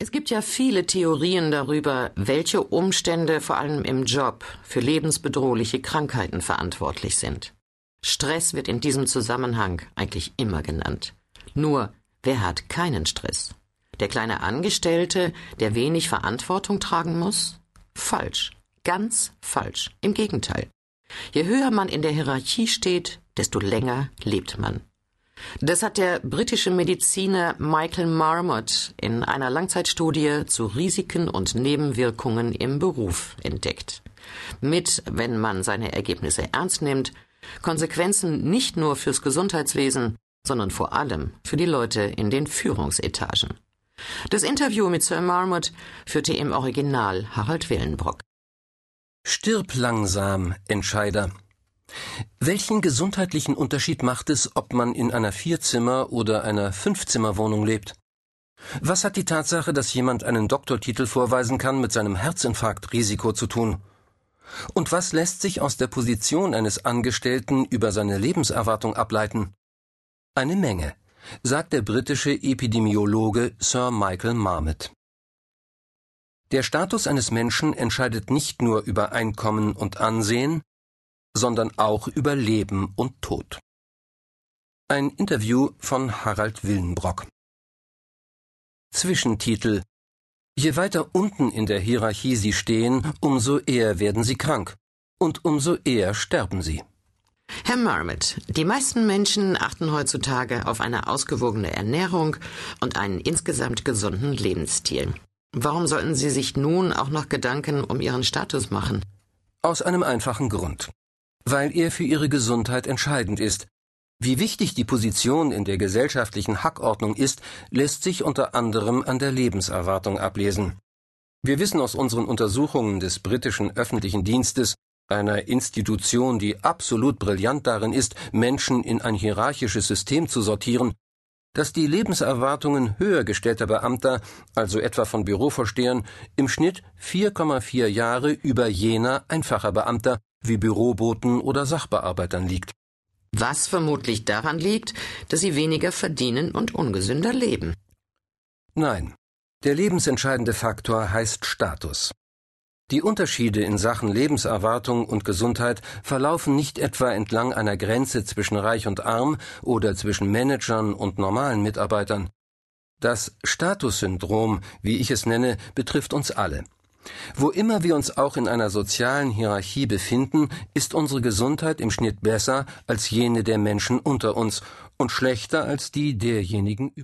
Es gibt ja viele Theorien darüber, welche Umstände vor allem im Job für lebensbedrohliche Krankheiten verantwortlich sind. Stress wird in diesem Zusammenhang eigentlich immer genannt. Nur, wer hat keinen Stress? Der kleine Angestellte, der wenig Verantwortung tragen muss? Falsch. Ganz falsch. Im Gegenteil. Je höher man in der Hierarchie steht, desto länger lebt man. Das hat der britische Mediziner Michael Marmot in einer Langzeitstudie zu Risiken und Nebenwirkungen im Beruf entdeckt. Mit, wenn man seine Ergebnisse ernst nimmt, Konsequenzen nicht nur fürs Gesundheitswesen, sondern vor allem für die Leute in den Führungsetagen. Das Interview mit Sir Marmot führte im Original Harald Willenbrock. Stirb langsam, Entscheider. Welchen gesundheitlichen Unterschied macht es, ob man in einer Vierzimmer- oder einer Fünfzimmerwohnung lebt? Was hat die Tatsache, dass jemand einen Doktortitel vorweisen kann, mit seinem Herzinfarktrisiko zu tun? Und was lässt sich aus der Position eines Angestellten über seine Lebenserwartung ableiten? Eine Menge, sagt der britische Epidemiologe Sir Michael Marmot. Der Status eines Menschen entscheidet nicht nur über Einkommen und Ansehen, sondern auch über Leben und Tod. Ein Interview von Harald Willenbrock. Zwischentitel Je weiter unten in der Hierarchie Sie stehen, umso eher werden Sie krank und umso eher sterben Sie. Herr Marmot, die meisten Menschen achten heutzutage auf eine ausgewogene Ernährung und einen insgesamt gesunden Lebensstil. Warum sollten Sie sich nun auch noch Gedanken um Ihren Status machen? Aus einem einfachen Grund weil er für ihre Gesundheit entscheidend ist. Wie wichtig die Position in der gesellschaftlichen Hackordnung ist, lässt sich unter anderem an der Lebenserwartung ablesen. Wir wissen aus unseren Untersuchungen des britischen öffentlichen Dienstes, einer Institution, die absolut brillant darin ist, Menschen in ein hierarchisches System zu sortieren, dass die Lebenserwartungen höher gestellter Beamter, also etwa von Bürovorstehern, im Schnitt 4,4 Jahre über jener einfacher Beamter wie Büroboten oder Sachbearbeitern liegt. Was vermutlich daran liegt, dass sie weniger verdienen und ungesünder leben. Nein, der lebensentscheidende Faktor heißt Status. Die Unterschiede in Sachen Lebenserwartung und Gesundheit verlaufen nicht etwa entlang einer Grenze zwischen reich und arm oder zwischen Managern und normalen Mitarbeitern. Das Statussyndrom, wie ich es nenne, betrifft uns alle. Wo immer wir uns auch in einer sozialen Hierarchie befinden, ist unsere Gesundheit im Schnitt besser als jene der Menschen unter uns und schlechter als die derjenigen über